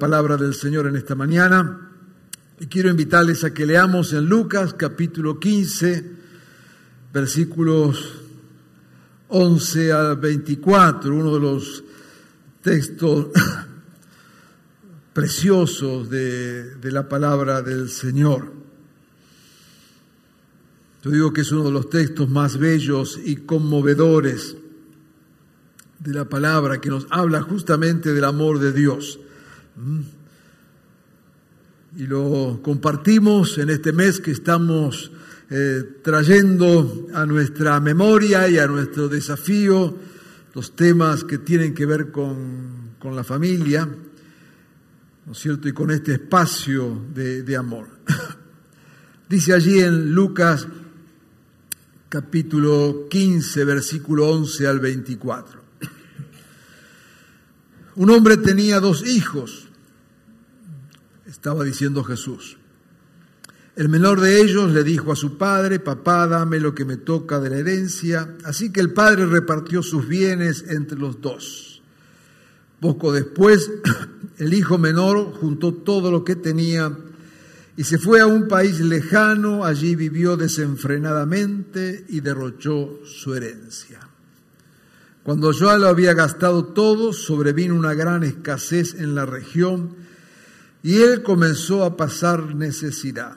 Palabra del Señor en esta mañana y quiero invitarles a que leamos en Lucas capítulo 15 versículos 11 al 24, uno de los textos preciosos de, de la palabra del Señor. Yo digo que es uno de los textos más bellos y conmovedores de la palabra que nos habla justamente del amor de Dios. Y lo compartimos en este mes que estamos eh, trayendo a nuestra memoria y a nuestro desafío los temas que tienen que ver con, con la familia, ¿no es cierto? Y con este espacio de, de amor. Dice allí en Lucas capítulo 15, versículo 11 al 24. Un hombre tenía dos hijos estaba diciendo Jesús. El menor de ellos le dijo a su padre, papá, dame lo que me toca de la herencia. Así que el padre repartió sus bienes entre los dos. Poco después, el hijo menor juntó todo lo que tenía y se fue a un país lejano, allí vivió desenfrenadamente y derrochó su herencia. Cuando ya lo había gastado todo, sobrevino una gran escasez en la región y él comenzó a pasar necesidad.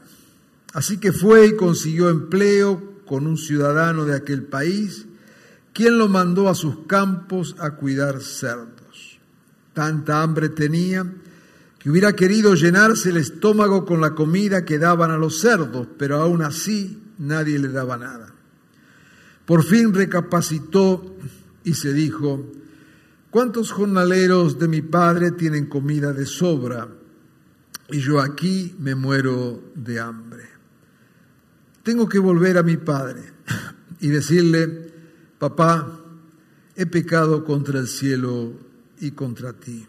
Así que fue y consiguió empleo con un ciudadano de aquel país, quien lo mandó a sus campos a cuidar cerdos. Tanta hambre tenía que hubiera querido llenarse el estómago con la comida que daban a los cerdos, pero aún así nadie le daba nada. Por fin recapacitó y se dijo, ¿cuántos jornaleros de mi padre tienen comida de sobra? Y yo aquí me muero de hambre. Tengo que volver a mi padre y decirle, papá, he pecado contra el cielo y contra ti.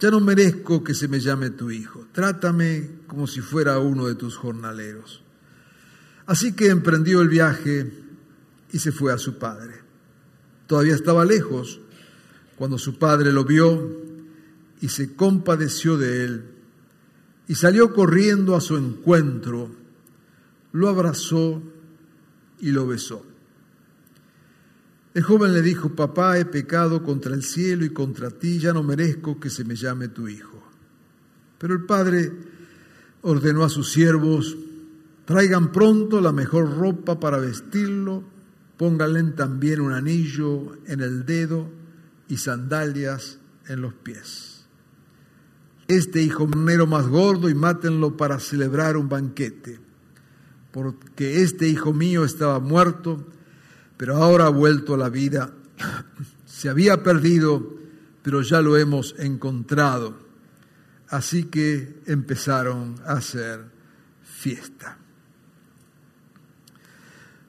Ya no merezco que se me llame tu hijo. Trátame como si fuera uno de tus jornaleros. Así que emprendió el viaje y se fue a su padre. Todavía estaba lejos cuando su padre lo vio y se compadeció de él y salió corriendo a su encuentro, lo abrazó y lo besó. El joven le dijo, papá, he pecado contra el cielo y contra ti, ya no merezco que se me llame tu hijo. Pero el padre ordenó a sus siervos, traigan pronto la mejor ropa para vestirlo, pónganle también un anillo en el dedo y sandalias en los pies este hijo minero más gordo y mátenlo para celebrar un banquete, porque este hijo mío estaba muerto, pero ahora ha vuelto a la vida. Se había perdido, pero ya lo hemos encontrado. Así que empezaron a hacer fiesta.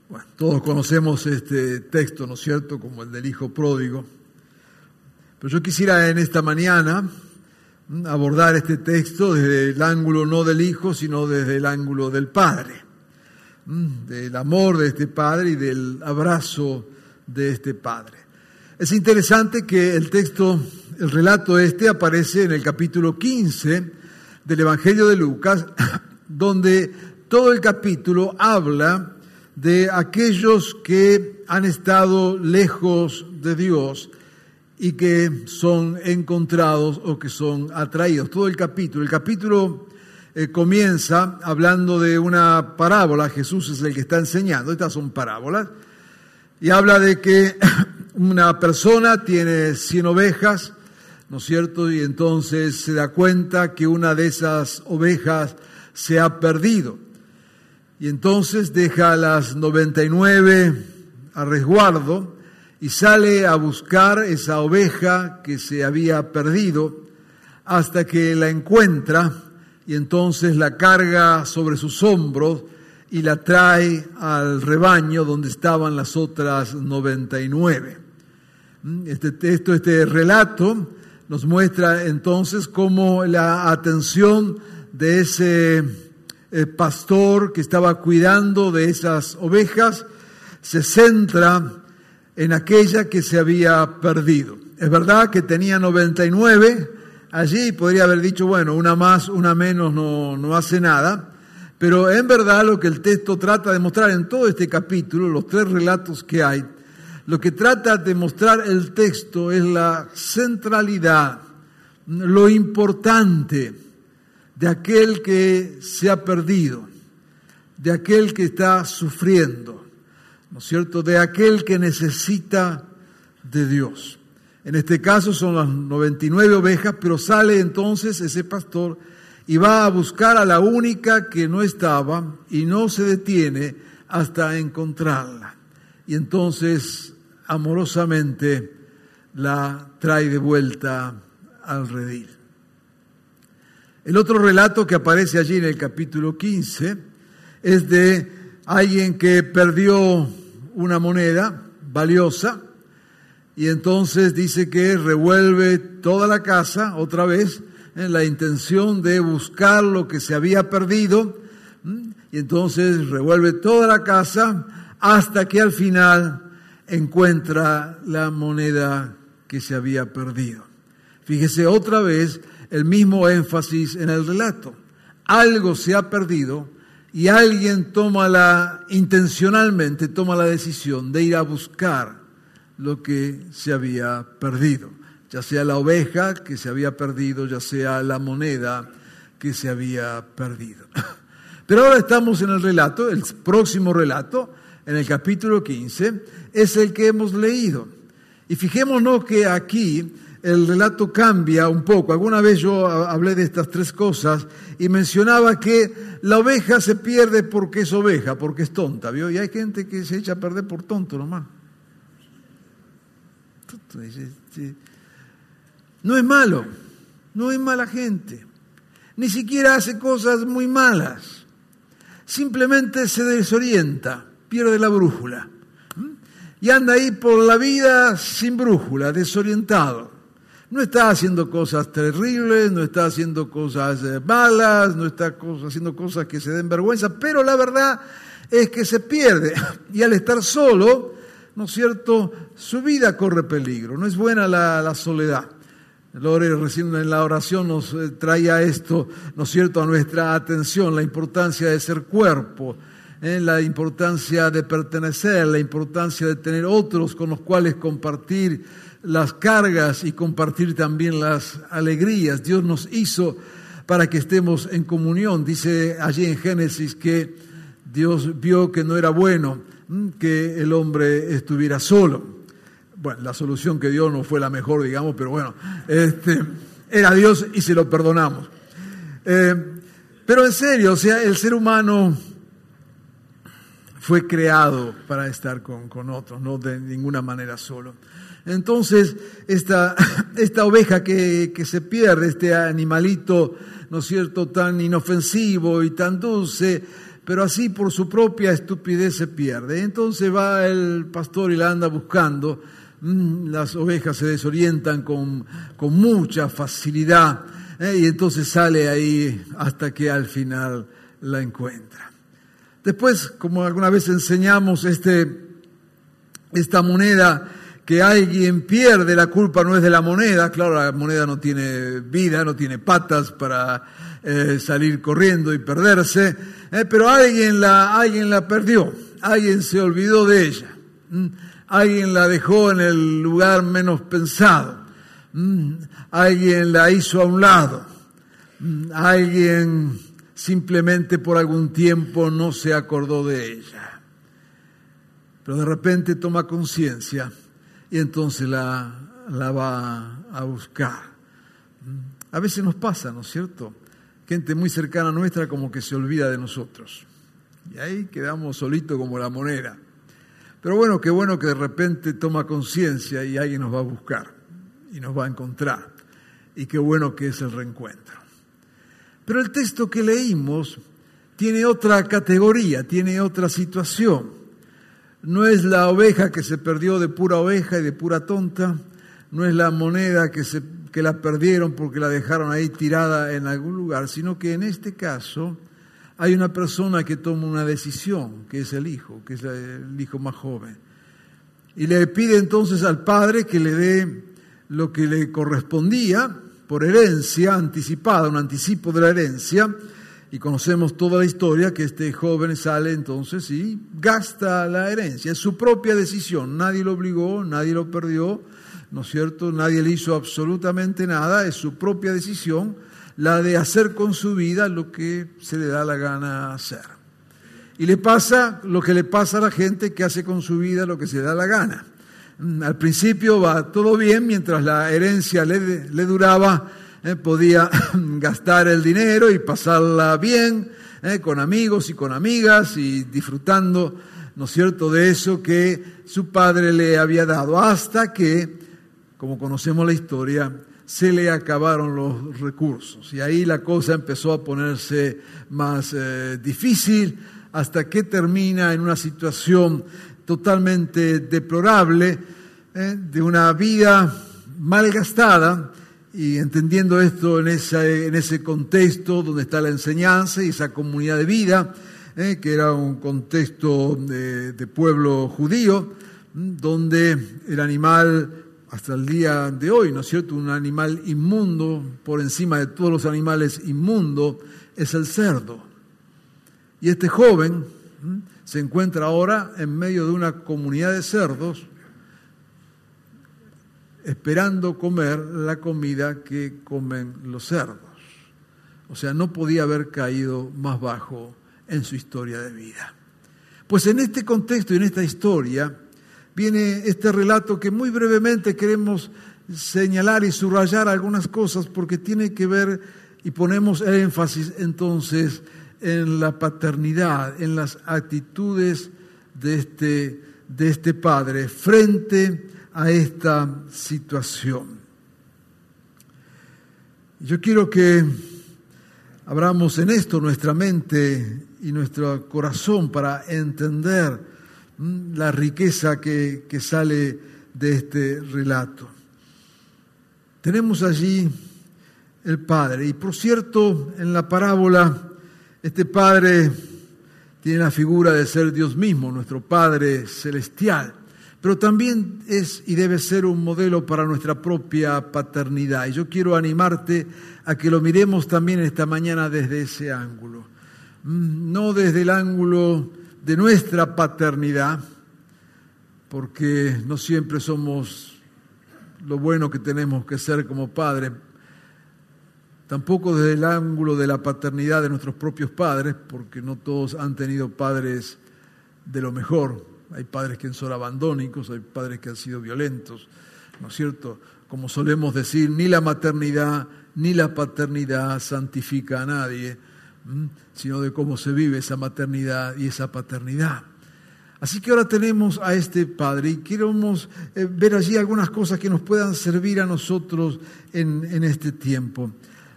Bueno, todos conocemos este texto, ¿no es cierto?, como el del hijo pródigo. Pero yo quisiera en esta mañana abordar este texto desde el ángulo no del Hijo, sino desde el ángulo del Padre, del amor de este Padre y del abrazo de este Padre. Es interesante que el texto, el relato este aparece en el capítulo 15 del Evangelio de Lucas, donde todo el capítulo habla de aquellos que han estado lejos de Dios y que son encontrados o que son atraídos. Todo el capítulo. El capítulo eh, comienza hablando de una parábola. Jesús es el que está enseñando. Estas son parábolas. Y habla de que una persona tiene 100 ovejas, ¿no es cierto? Y entonces se da cuenta que una de esas ovejas se ha perdido. y entonces deja a las 99 a resguardo y sale a buscar esa oveja que se había perdido hasta que la encuentra y entonces la carga sobre sus hombros y la trae al rebaño donde estaban las otras 99. Mm, este texto, este relato nos muestra entonces cómo la atención de ese eh, pastor que estaba cuidando de esas ovejas se centra en aquella que se había perdido. Es verdad que tenía 99 allí, podría haber dicho, bueno, una más, una menos no, no hace nada, pero en verdad lo que el texto trata de mostrar en todo este capítulo, los tres relatos que hay, lo que trata de mostrar el texto es la centralidad, lo importante de aquel que se ha perdido, de aquel que está sufriendo, ¿no es cierto? De aquel que necesita de Dios. En este caso son las 99 ovejas, pero sale entonces ese pastor y va a buscar a la única que no estaba y no se detiene hasta encontrarla. Y entonces amorosamente la trae de vuelta al redil. El otro relato que aparece allí en el capítulo 15 es de alguien que perdió una moneda valiosa y entonces dice que revuelve toda la casa otra vez en la intención de buscar lo que se había perdido y entonces revuelve toda la casa hasta que al final encuentra la moneda que se había perdido. Fíjese otra vez el mismo énfasis en el relato. Algo se ha perdido y alguien toma la, intencionalmente toma la decisión de ir a buscar lo que se había perdido, ya sea la oveja que se había perdido, ya sea la moneda que se había perdido. Pero ahora estamos en el relato, el próximo relato, en el capítulo 15, es el que hemos leído. Y fijémonos que aquí el relato cambia un poco. Alguna vez yo hablé de estas tres cosas y mencionaba que la oveja se pierde porque es oveja, porque es tonta, ¿vio? Y hay gente que se echa a perder por tonto nomás. No es malo, no es mala gente, ni siquiera hace cosas muy malas, simplemente se desorienta pierde la brújula. Y anda ahí por la vida sin brújula, desorientado. No está haciendo cosas terribles, no está haciendo cosas eh, malas, no está haciendo cosas que se den vergüenza, pero la verdad es que se pierde. Y al estar solo, ¿no es cierto?, su vida corre peligro. No es buena la, soledad. Lore recién en la oración nos eh, traía esto, ¿no es cierto?, a nuestra atención, la importancia de ser cuerpo, en la importancia de pertenecer, la importancia de tener otros con los cuales compartir las cargas y compartir también las alegrías. Dios nos hizo para que estemos en comunión. Dice allí en Génesis que Dios vio que no era bueno mm, que el hombre estuviera solo. Bueno, la solución que dio no fue la mejor, digamos, pero bueno, este, era Dios y se lo perdonamos. Eh, pero en serio, o sea, el ser humano fue creado para estar con, otros, no de ninguna manera solo. Entonces, esta, esta oveja que, que, se pierde, este animalito, ¿no es cierto?, tan inofensivo y tan dulce, pero así por su propia estupidez se pierde. Entonces va el pastor y la anda buscando. Mm, las ovejas se desorientan con, con mucha facilidad ¿eh? y entonces sale ahí hasta que al final la encuentra. Después, como alguna vez enseñamos, este, esta moneda que alguien pierde, la culpa no es de la moneda, claro, la moneda no tiene vida, no tiene patas para eh, salir corriendo y perderse, eh, pero alguien la, alguien la perdió, alguien se olvidó de ella, alguien la dejó en el lugar menos pensado, alguien la hizo a un lado, alguien simplemente por algún tiempo no se acordó de ella. Pero de repente toma conciencia y entonces la, la va a buscar. A veces nos pasa, ¿no es cierto? Gente muy cercana a nuestra como que se olvida de nosotros. Y ahí quedamos solitos como la moneda. Pero bueno, qué bueno que de repente toma conciencia y alguien nos va a buscar y nos va a encontrar. Y qué bueno que es el reencuentro. Pero el texto que leímos tiene otra categoría, tiene otra situación. No es la oveja que se perdió de pura oveja y de pura tonta, no es la moneda que, se, que la perdieron porque la dejaron ahí tirada en algún lugar, sino que en este caso hay una persona que toma una decisión, que es el hijo, que es el hijo más joven. Y le pide entonces al padre que le dé lo que le correspondía por herencia anticipada, un anticipo de la herencia, y conocemos toda la historia que este joven sale entonces y gasta la herencia. Es su propia decisión, nadie lo obligó, nadie lo perdió, ¿no es cierto? Nadie le hizo absolutamente nada, es su propia decisión la de hacer con su vida lo que se le da la gana hacer. Y le pasa lo que le pasa a la gente que hace con su vida lo que se le da la gana. Al principio va todo bien, mientras la herencia le, le duraba, eh, podía gastar el dinero y pasarla bien eh, con amigos y con amigas y disfrutando, ¿no es cierto?, de eso que su padre le había dado, hasta que, como conocemos la historia, se le acabaron los recursos. Y ahí la cosa empezó a ponerse más eh, difícil hasta que termina en una situación totalmente deplorable de una vida malgastada y entendiendo esto en, en ese contexto donde está la enseñanza y esa comunidad de vida, eh, que era un contexto de, de pueblo judío, donde el animal hasta el día de hoy, ¿no es cierto? Un animal inmundo, por encima de todos los animales inmundos, es el cerdo. Y este joven se encuentra ahora en medio de una comunidad de cerdos, esperando comer la comida que comen los cerdos. O sea, no podía haber caído más bajo en su historia de vida. Pues en este contexto y en esta historia, viene este relato que muy brevemente queremos señalar y subrayar algunas cosas porque tiene que ver y ponemos énfasis entonces en la paternidad, en las actitudes de este, de este padre frente a esta situación. Yo quiero que abramos en esto nuestra mente y nuestro corazón para entender la riqueza que, que sale de este relato. Tenemos allí el Padre, y por cierto, en la parábola, este Padre tiene la figura de ser Dios mismo, nuestro Padre celestial, pero también es y debe ser un modelo para nuestra propia paternidad. Y yo quiero animarte a que lo miremos también esta mañana desde ese ángulo, mm, no desde el ángulo de nuestra paternidad, porque no siempre somos lo bueno que tenemos que ser como padres, tampoco desde el ángulo de la paternidad de nuestros propios padres, porque no todos han tenido padres de lo mejor. Hay padres que son abandónicos, hay padres que han sido violentos, ¿no es cierto? Como solemos decir, ni la maternidad ni la paternidad santifica a nadie sino de cómo se vive esa maternidad y esa paternidad. Así que ahora tenemos a este Padre y queremos eh, ver allí algunas cosas que nos puedan servir a nosotros en, este tiempo.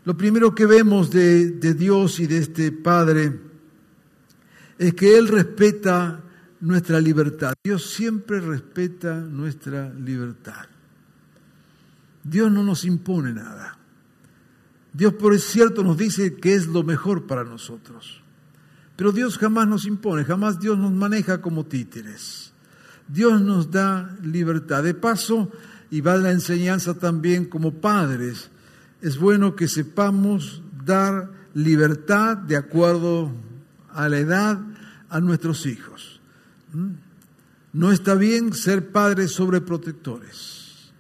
Lo primero que vemos de, de Dios y de este Padre es que Él respeta nuestra libertad. Dios siempre respeta nuestra libertad. Dios no nos impone nada. Dios, por cierto, nos dice que es lo mejor para nosotros. Pero Dios jamás nos impone, jamás Dios nos maneja como títeres. Dios nos da libertad. De paso, y va la enseñanza también como padres, es bueno que sepamos dar libertad de acuerdo a la edad a nuestros hijos. ¿Mm? No está bien ser padres sobreprotectores.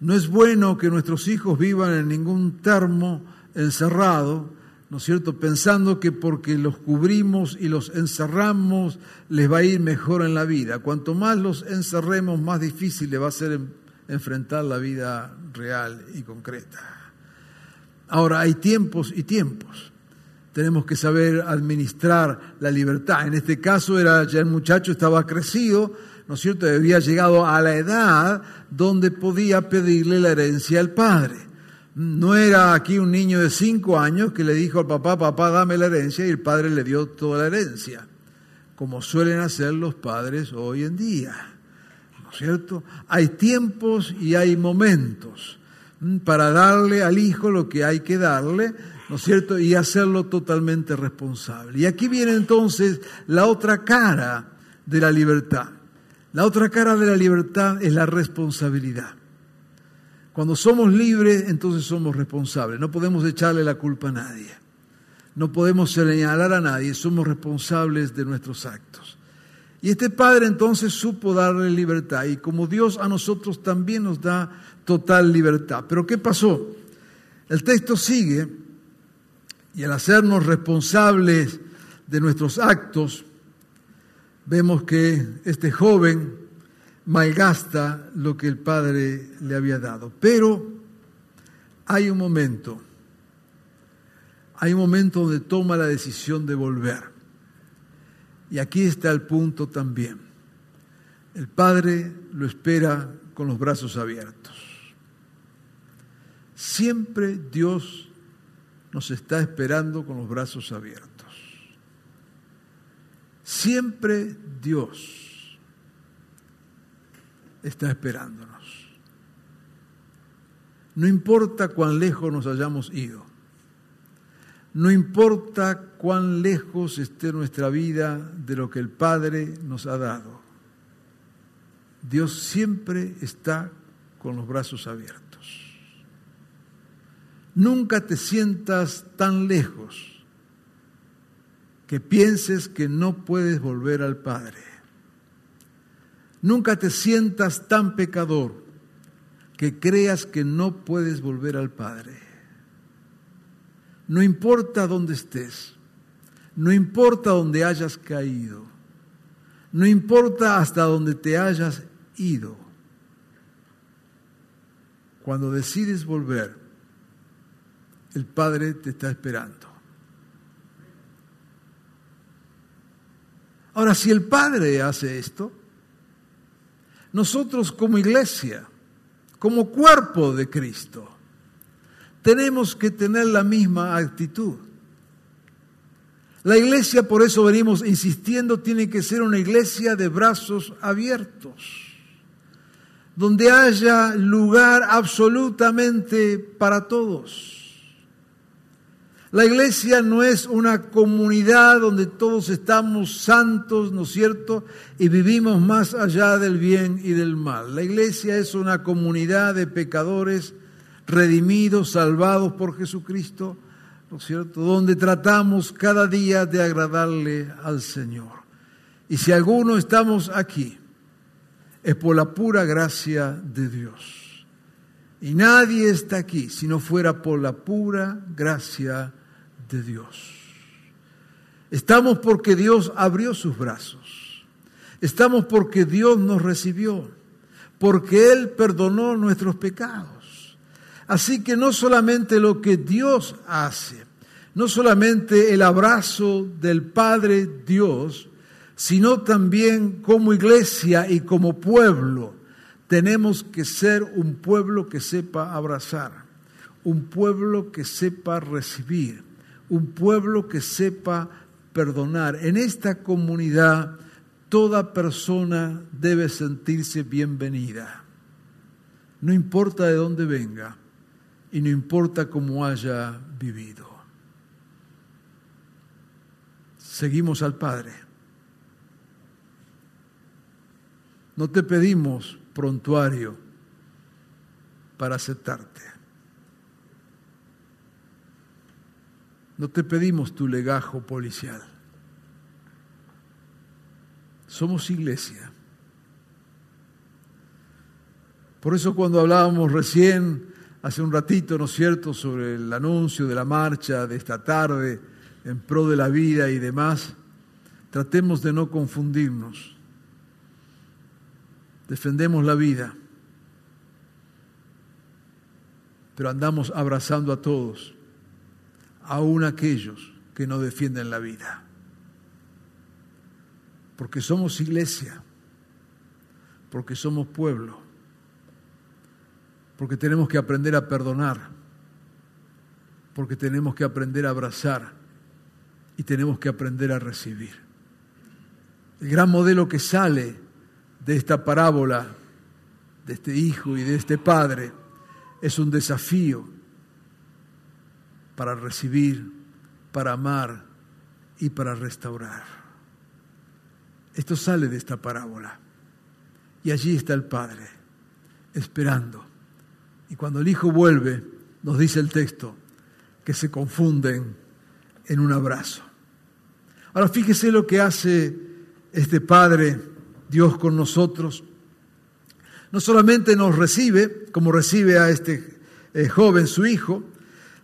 No es bueno que nuestros hijos vivan en ningún termo encerrado, ¿no es cierto? Pensando que porque los cubrimos y los encerramos les va a ir mejor en la vida. Cuanto más los encerremos, más difícil le va a ser enfrentar la vida real y concreta. Ahora, hay tiempos y tiempos. Tenemos que saber administrar la libertad. En este caso era ya el muchacho estaba crecido, ¿no es cierto? Había llegado a la edad donde podía pedirle la herencia al padre. No era aquí un niño de cinco años que le dijo al papá, papá, dame la herencia, y el padre le dio toda la herencia, como suelen hacer los padres hoy en día. ¿No es cierto? Hay tiempos y hay momentos para darle al hijo lo que hay que darle, ¿no es cierto? Y hacerlo totalmente responsable. Y aquí viene entonces la otra cara de la libertad. La otra cara de la libertad es la responsabilidad. Cuando somos libres, entonces somos responsables. No podemos echarle la culpa a nadie. No podemos señalar a nadie. Somos responsables de nuestros actos. Y este padre entonces supo darle libertad. Y como Dios a nosotros también nos da total libertad. Pero ¿qué pasó? El texto sigue y al hacernos responsables de nuestros actos, vemos que este joven malgasta lo que el padre le había dado. Pero hay un momento, hay un momento donde toma la decisión de volver. Y aquí está el punto también. El padre lo espera con los brazos abiertos. Siempre Dios nos está esperando con los brazos abiertos. Siempre Dios está esperándonos. No importa cuán lejos nos hayamos ido. No importa cuán lejos esté nuestra vida de lo que el Padre nos ha dado. Dios siempre está con los brazos abiertos. Nunca te sientas tan lejos que pienses que no puedes volver al Padre. Nunca te sientas tan pecador que creas que no puedes volver al Padre. No importa dónde estés, no importa dónde hayas caído, no importa hasta dónde te hayas ido. Cuando decides volver, el Padre te está esperando. Ahora, si el Padre hace esto, nosotros como iglesia, como cuerpo de Cristo, tenemos que tener la misma actitud. La iglesia, por eso venimos insistiendo, tiene que ser una iglesia de brazos abiertos, donde haya lugar absolutamente para todos. La iglesia no es una comunidad donde todos estamos santos, ¿no es cierto? Y vivimos más allá del bien y del mal. La iglesia es una comunidad de pecadores redimidos, salvados por Jesucristo, ¿no es cierto? Donde tratamos cada día de agradarle al Señor. Y si alguno estamos aquí, es por la pura gracia de Dios. Y nadie está aquí si no fuera por la pura gracia de de Dios. Estamos porque Dios abrió sus brazos. Estamos porque Dios nos recibió, porque Él perdonó nuestros pecados. Así que no solamente lo que Dios hace, no solamente el abrazo del Padre Dios, sino también como iglesia y como pueblo, tenemos que ser un pueblo que sepa abrazar, un pueblo que sepa recibir un pueblo que sepa perdonar. En esta comunidad toda persona debe sentirse bienvenida. No importa de dónde venga y no importa cómo haya vivido. Seguimos al Padre. No te pedimos prontuario para aceptarte. No te pedimos tu legajo policial. Somos iglesia. Por eso cuando hablábamos recién, hace un ratito, ¿no es cierto?, sobre el anuncio de la marcha de esta tarde en pro de la vida y demás, tratemos de no confundirnos. Defendemos la vida, pero andamos abrazando a todos aún aquellos que no defienden la vida. Porque somos iglesia, porque somos pueblo, porque tenemos que aprender a perdonar, porque tenemos que aprender a abrazar y tenemos que aprender a recibir. El gran modelo que sale de esta parábola, de este hijo y de este padre, es un desafío para recibir, para amar y para restaurar. Esto sale de esta parábola. Y allí está el Padre, esperando. Y cuando el Hijo vuelve, nos dice el texto, que se confunden en un abrazo. Ahora fíjese lo que hace este Padre, Dios con nosotros. No solamente nos recibe, como recibe a este eh, joven su hijo,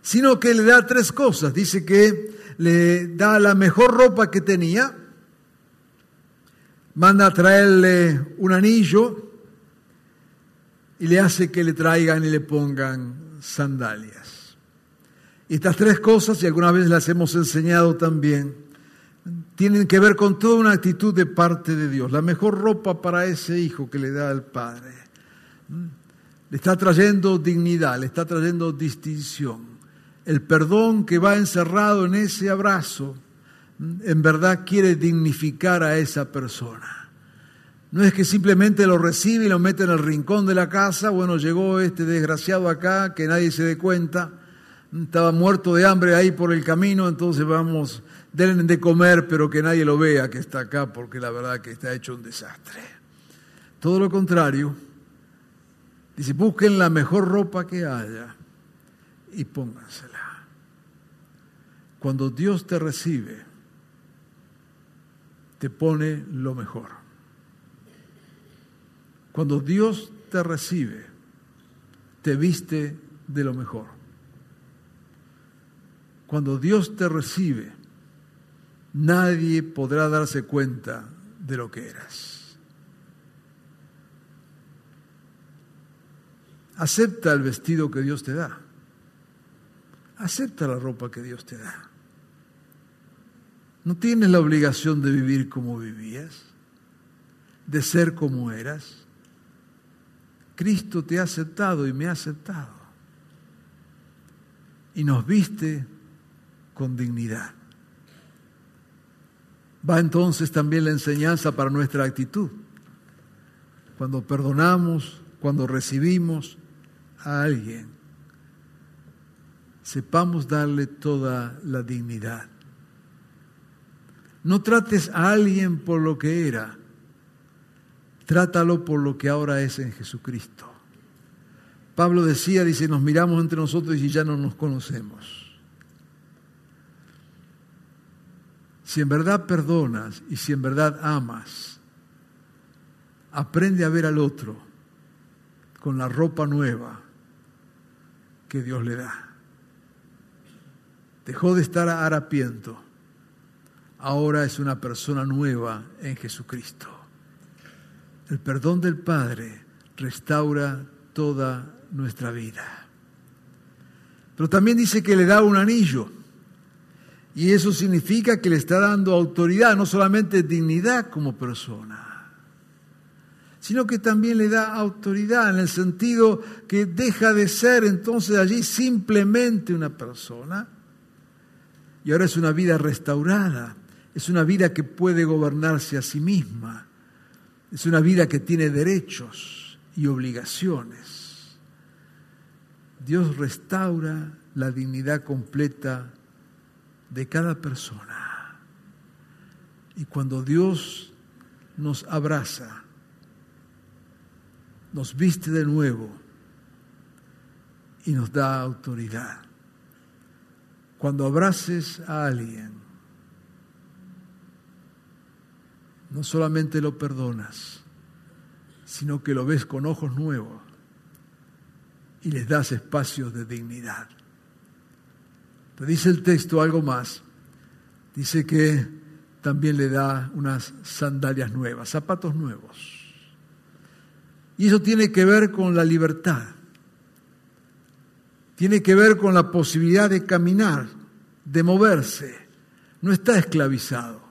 sino que le da tres cosas. Dice que le da la mejor ropa que tenía, manda a traerle un anillo y le hace que le traigan y le pongan sandalias. Y estas tres cosas, y algunas veces las hemos enseñado también, tienen que ver con toda una actitud de parte de Dios. La mejor ropa para ese hijo que le da el Padre. Le está trayendo dignidad, le está trayendo distinción el perdón que va encerrado en ese abrazo, en verdad quiere dignificar a esa persona. No es que simplemente lo recibe y lo mete en el rincón de la casa, bueno, llegó este desgraciado acá, que nadie se dé cuenta, estaba muerto de hambre ahí por el camino, entonces vamos, denle de comer, pero que nadie lo vea que está acá, porque la verdad que está hecho un desastre. Todo lo contrario, dice, busquen la mejor ropa que haya y póngansela. Cuando Dios te recibe, te pone lo mejor. Cuando Dios te recibe, te viste de lo mejor. Cuando Dios te recibe, nadie podrá darse cuenta de lo que eras. Acepta el vestido que Dios te da. Acepta la ropa que Dios te da. No tienes la obligación de vivir como vivías, de ser como eras. Cristo te ha aceptado y me ha aceptado. Y nos viste con dignidad. Va entonces también la enseñanza para nuestra actitud. Cuando perdonamos, cuando recibimos a alguien, sepamos darle toda la dignidad no trates a alguien por lo que era, trátalo por lo que ahora es en Jesucristo. Pablo decía, dice, nos miramos entre nosotros y ya no nos conocemos. Si en verdad perdonas y si en verdad amas, aprende a ver al otro con la ropa nueva que Dios le da. Dejó de estar harapiento ahora es una persona nueva en Jesucristo. El perdón del Padre restaura toda nuestra vida. Pero también dice que le da un anillo. Y eso significa que le está dando autoridad, no solamente dignidad como persona, sino que también le da autoridad en el sentido que deja de ser entonces allí simplemente una persona y ahora es una vida restaurada es una vida que puede gobernarse a sí misma. Es una vida que tiene derechos y obligaciones. Dios restaura la dignidad completa de cada persona. Y cuando Dios nos abraza, nos viste de nuevo y nos da autoridad. Cuando abraces a alguien, no solamente lo perdonas, sino que lo ves con ojos nuevos y les das espacios de dignidad. Te dice el texto algo más. Dice que también le da unas sandalias nuevas, zapatos nuevos. Y eso tiene que ver con la libertad. Tiene que ver con la posibilidad de caminar, de moverse, no está esclavizado.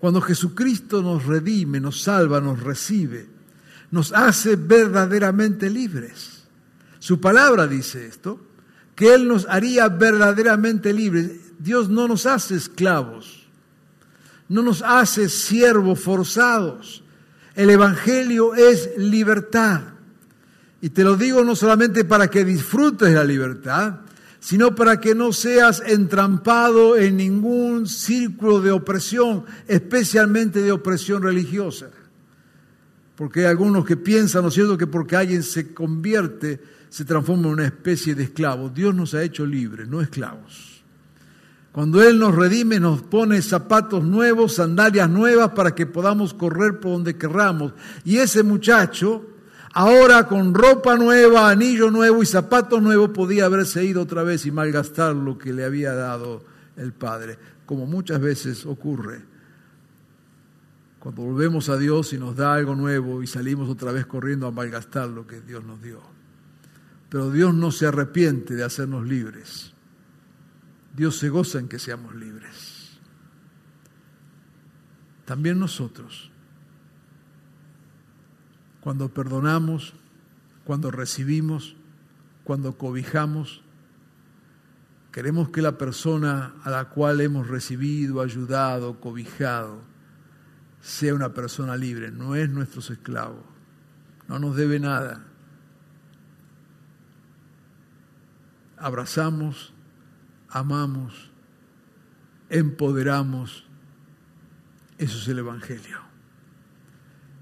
Cuando Jesucristo nos redime, nos salva, nos recibe, nos hace verdaderamente libres. Su palabra dice esto, que Él nos haría verdaderamente libres. Dios no nos hace esclavos, no nos hace siervos forzados. El Evangelio es libertad. Y te lo digo no solamente para que disfrutes la libertad, sino para que no seas entrampado en ningún círculo de opresión, especialmente de opresión religiosa. Porque hay algunos que piensan, ¿no es cierto?, que porque alguien se convierte, se transforma en una especie de esclavo. Dios nos ha hecho libres, no esclavos. Cuando Él nos redime, nos pone zapatos nuevos, sandalias nuevas para que podamos correr por donde querramos. Y ese muchacho, ahora con ropa nueva, anillo nuevo y zapatos nuevos, podía haberse ido otra vez y malgastar lo que le había dado el Padre, como muchas veces ocurre. Cuando volvemos a Dios y nos da algo nuevo y salimos otra vez corriendo a malgastar lo que Dios nos dio. Pero Dios no se arrepiente de hacernos libres. Dios se goza en que seamos libres. También nosotros cuando perdonamos, cuando recibimos, cuando cobijamos, queremos que la persona a la cual hemos recibido, ayudado, cobijado, sea una persona libre, no es nuestro esclavo, no nos debe nada. Abrazamos, amamos, empoderamos, eso es el Evangelio.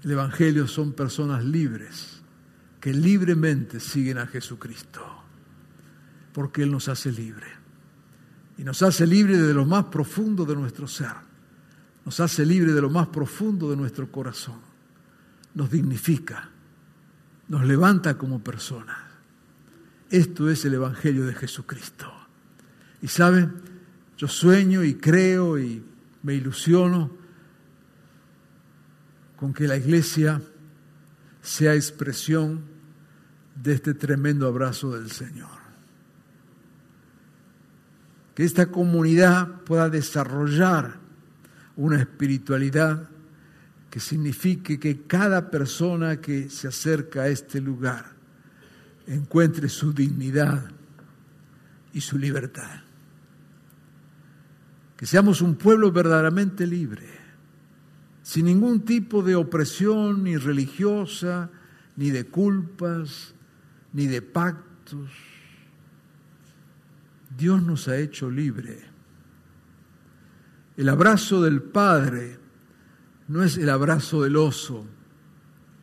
El Evangelio son personas libres que libremente siguen a Jesucristo, porque Él nos hace libre. Y nos hace libre de lo más profundo de nuestro ser, nos hace libre de lo más profundo de nuestro corazón, nos dignifica, nos levanta como personas. Esto es el Evangelio de Jesucristo. Y saben, yo sueño y creo y me ilusiono con que la iglesia sea expresión de este tremendo abrazo del Señor. Que esta comunidad pueda desarrollar una espiritualidad que signifique que cada persona que se acerca a este lugar encuentre su dignidad y su libertad. Que seamos un pueblo verdaderamente libre sin ningún tipo de opresión ni religiosa, ni de culpas, ni de pactos. Dios nos ha hecho libre. El abrazo del Padre no es el abrazo del oso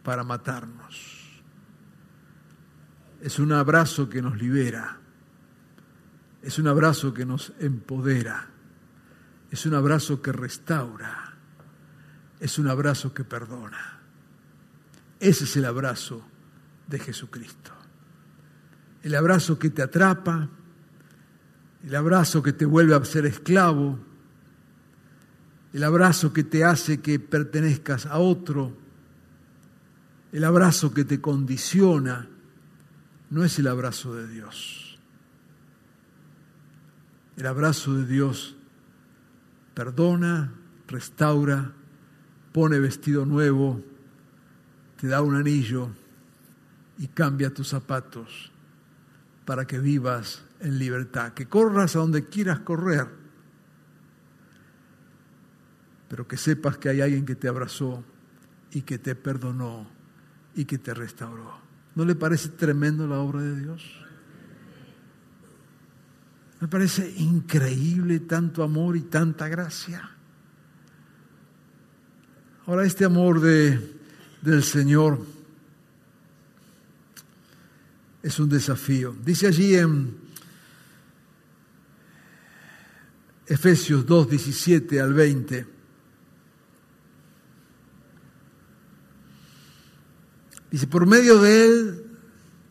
para matarnos. Es un abrazo que nos libera. Es un abrazo que nos empodera. Es un abrazo que restaura es un abrazo que perdona. Ese es el abrazo de Jesucristo. El abrazo que te atrapa, el abrazo que te vuelve a ser esclavo, el abrazo que te hace que pertenezcas a otro, el abrazo que te condiciona, no es el abrazo de Dios. El abrazo de Dios perdona, restaura, pone vestido nuevo, te da un anillo y cambia tus zapatos para que vivas en libertad, que corras a donde quieras correr, pero que sepas que hay alguien que te abrazó y que te perdonó y que te restauró. ¿No le parece tremendo la obra de Dios? Me parece increíble tanto amor y tanta gracia. Ahora, este amor de, del Señor es un desafío. Dice allí en Efesios 2, 17 al 20. Dice, por medio de Él,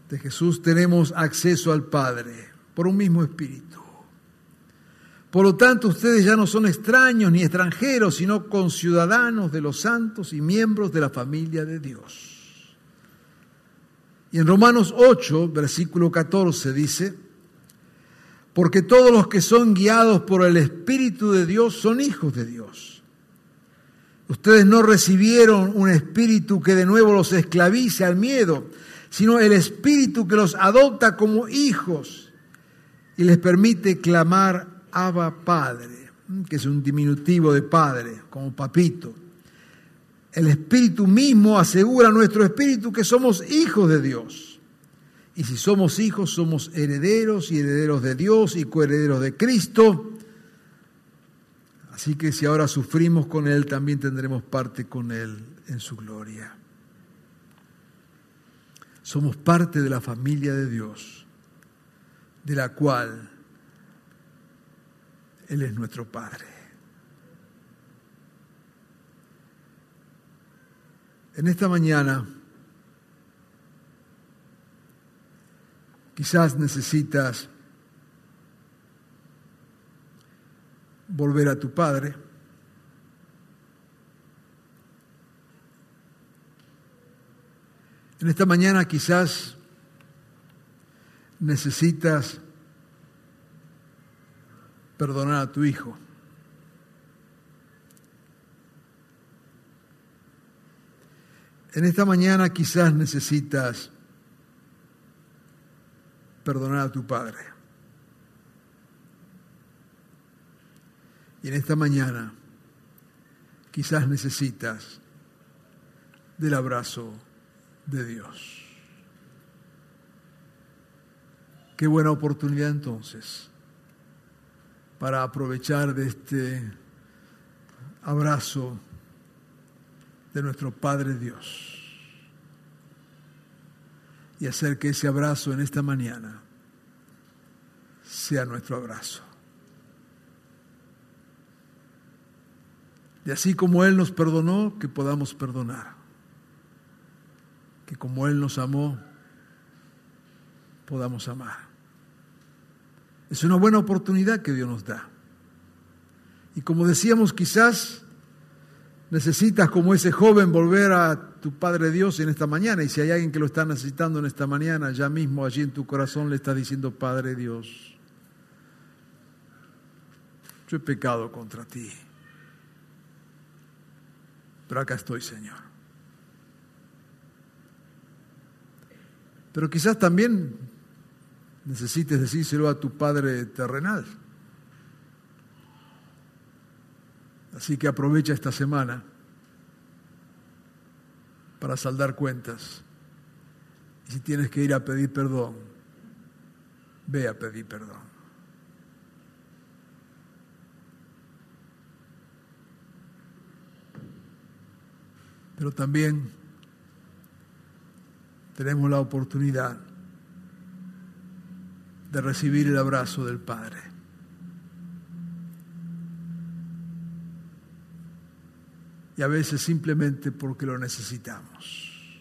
de Jesús, tenemos acceso al Padre, por un mismo espíritu. Por lo tanto, ustedes ya no son extraños ni extranjeros, sino conciudadanos de los santos y miembros de la familia de Dios. Y en Romanos 8, versículo 14 dice, porque todos los que son guiados por el Espíritu de Dios son hijos de Dios. Ustedes no recibieron un espíritu que de nuevo los esclavice al miedo, sino el espíritu que los adopta como hijos y les permite clamar Abba Padre, que es un diminutivo de Padre, como papito. El espíritu mismo asegura a nuestro espíritu que somos hijos de Dios. Y si somos hijos, somos herederos y herederos de Dios y coherederos de Cristo. Así que si ahora sufrimos con Él, también tendremos parte con Él en su gloria. Somos parte de la familia de Dios, de la cual Él es nuestro Padre. En esta mañana Quizás necesitas volver a tu padre. En esta mañana quizás necesitas perdonar a tu hijo. En esta mañana quizás necesitas perdonar a tu Padre. Y en esta mañana quizás necesitas del abrazo de Dios. Qué buena oportunidad entonces para aprovechar de este abrazo de nuestro Padre Dios y hacer que ese abrazo en esta mañana sea nuestro abrazo. Y así como Él nos perdonó, que podamos perdonar. Que como Él nos amó, podamos amar. Es una buena oportunidad que Dios nos da. Y como decíamos, quizás necesitas como ese joven volver a tu Padre Dios en esta mañana. Y si hay alguien que lo está necesitando en esta mañana, ya mismo allí en tu corazón le estás diciendo, Padre Dios, yo he pecado contra ti. Pero acá estoy, Señor. Pero quizás también necesites decírselo a tu Padre terrenal. Así que aprovecha esta semana para saldar cuentas. Y si tienes que ir a pedir perdón, ve a pedir perdón. Pero también tenemos la oportunidad de recibir el abrazo del Padre. y a veces simplemente porque lo necesitamos.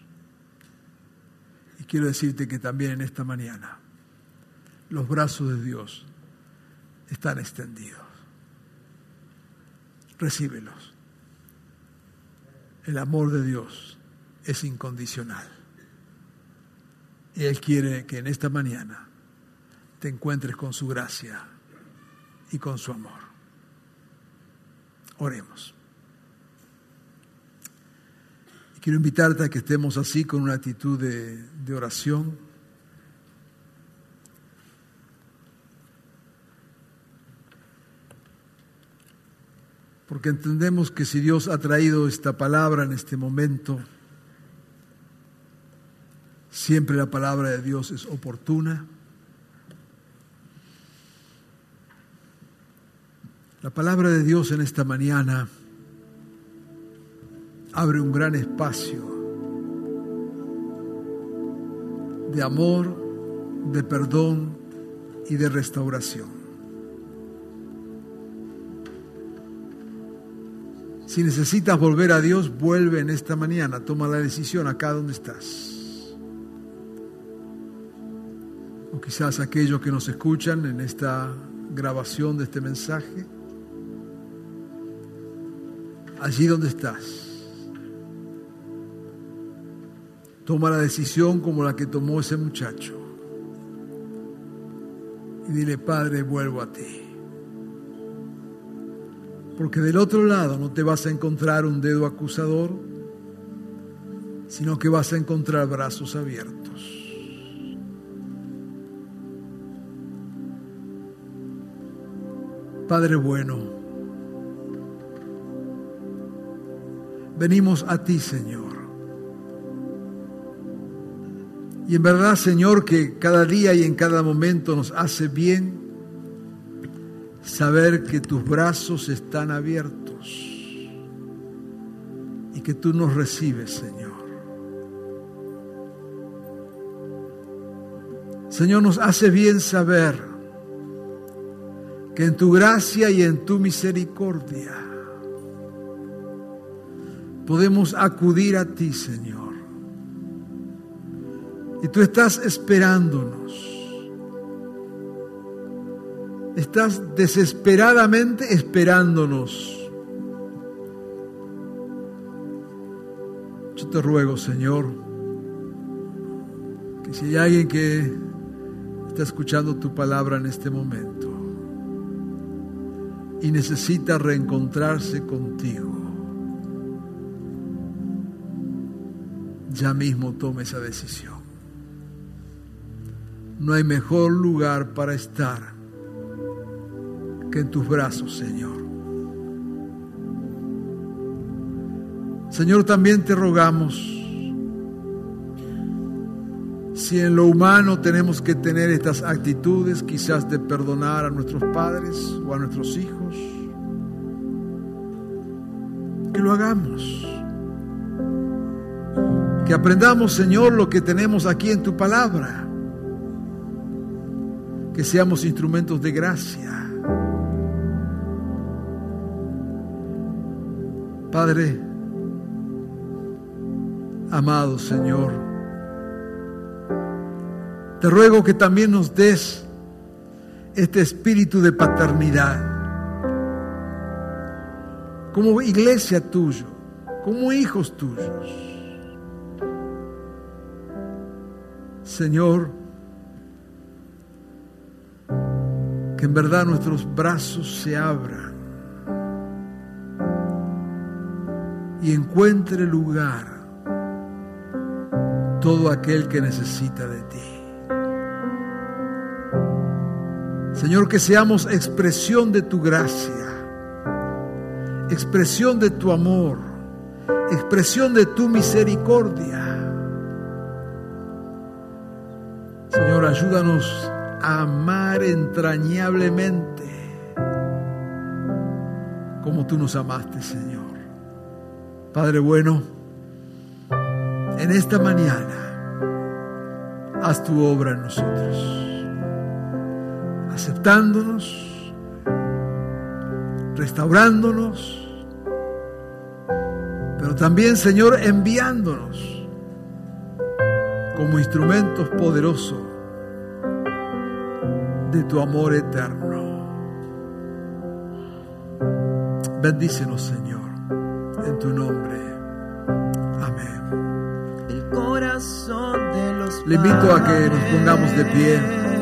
Y quiero decirte que también en esta mañana los brazos de Dios están extendidos. Recíbelos. El amor de Dios es incondicional. Y Él quiere que en esta mañana te encuentres con su gracia y con su amor. Oremos. Quiero invitarte a que estemos así con una actitud de, de oración. Porque entendemos que si Dios ha traído esta palabra en este momento, siempre la palabra de Dios es oportuna. La palabra de Dios en esta mañana abre un gran espacio de amor, de perdón y de restauración. Si necesitas volver a Dios, vuelve en esta mañana, toma la decisión acá donde estás. O quizás aquellos que nos escuchan en esta grabación de este mensaje, allí donde estás Toma la decisión como la que tomó ese muchacho y dile, Padre, vuelvo a ti. Porque del otro lado no te vas a encontrar un dedo acusador, sino que vas a encontrar brazos abiertos. Padre bueno, venimos a ti, Señor. Y en verdad, Señor, que cada día y en cada momento nos hace bien saber que tus brazos están abiertos y que tú nos recibes, Señor. Señor, nos hace bien saber que en tu gracia y en tu misericordia podemos acudir a ti, Señor. Y tú estás esperándonos. Estás desesperadamente esperándonos. Yo te ruego, Señor, que si hay alguien que está escuchando tu palabra en este momento, y necesita reencontrarse contigo, ya mismo tome esa decisión. No hay mejor lugar para estar que en tus brazos, Señor. Señor, también te rogamos si en lo humano tenemos que tener estas actitudes, quizás de perdonar a nuestros padres o a nuestros hijos, que lo hagamos. Que aprendamos, Señor, lo que tenemos aquí en tu palabra. Que seamos instrumentos de gracia. Padre, amado Señor, te ruego que también nos des este espíritu de paternidad. Como iglesia tuya, como hijos tuyos. Señor, que en verdad nuestros brazos se abran y encuentre lugar todo aquel que necesita de ti. Señor, que seamos expresión de tu gracia, expresión de tu amor, expresión de tu misericordia. Ayúdanos a amar entrañablemente como tú nos amaste, Señor. Padre bueno, en esta mañana haz tu obra en nosotros aceptándonos, restaurándonos, pero también, Señor, enviándonos como instrumentos poderosos de tu amor eterno. Bendícenos, Señor, en tu nombre. Amén. El corazón de los Le invito a que nos pongamos de pie.